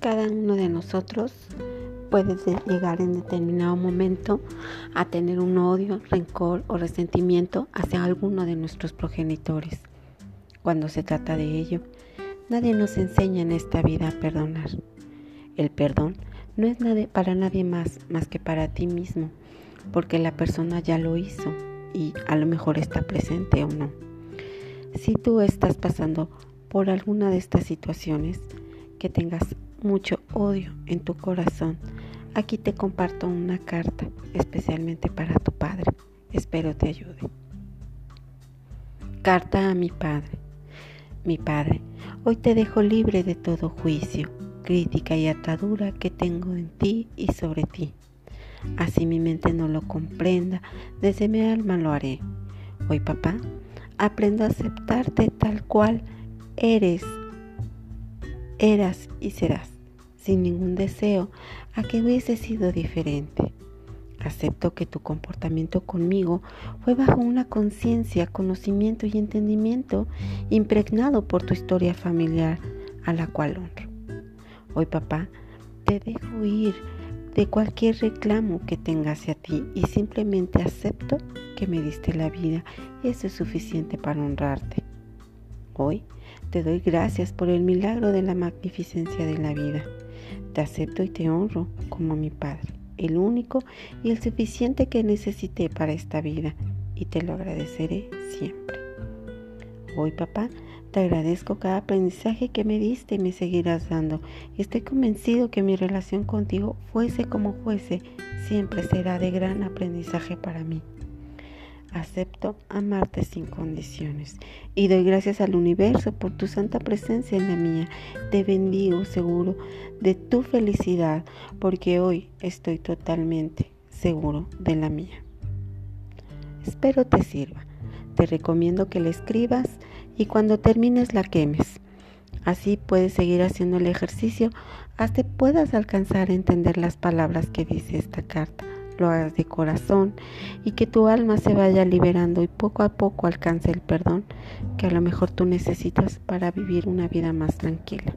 cada uno de nosotros puede llegar en determinado momento a tener un odio, rencor o resentimiento hacia alguno de nuestros progenitores. Cuando se trata de ello, nadie nos enseña en esta vida a perdonar. El perdón no es para nadie más más que para ti mismo, porque la persona ya lo hizo y a lo mejor está presente o no. Si tú estás pasando por alguna de estas situaciones, que tengas mucho odio en tu corazón, aquí te comparto una carta especialmente para tu padre. Espero te ayude. Carta a mi padre. Mi padre, hoy te dejo libre de todo juicio, crítica y atadura que tengo en ti y sobre ti. Así mi mente no lo comprenda, desde mi alma lo haré. Hoy, papá, aprendo a aceptarte tal cual eres, eras y serás, sin ningún deseo a que hubiese sido diferente. Acepto que tu comportamiento conmigo fue bajo una conciencia, conocimiento y entendimiento impregnado por tu historia familiar a la cual honro. Hoy, papá, te dejo ir de cualquier reclamo que tenga hacia ti y simplemente acepto que me diste la vida eso es suficiente para honrarte. Hoy te doy gracias por el milagro de la magnificencia de la vida. Te acepto y te honro como mi Padre, el único y el suficiente que necesité para esta vida y te lo agradeceré siempre. Hoy, papá, te agradezco cada aprendizaje que me diste y me seguirás dando. Estoy convencido que mi relación contigo, fuese como fuese, siempre será de gran aprendizaje para mí. Acepto amarte sin condiciones y doy gracias al universo por tu santa presencia en la mía. Te bendigo seguro de tu felicidad porque hoy estoy totalmente seguro de la mía. Espero te sirva. Te recomiendo que la escribas y cuando termines la quemes. Así puedes seguir haciendo el ejercicio hasta puedas alcanzar a entender las palabras que dice esta carta. Lo hagas de corazón y que tu alma se vaya liberando y poco a poco alcance el perdón que a lo mejor tú necesitas para vivir una vida más tranquila.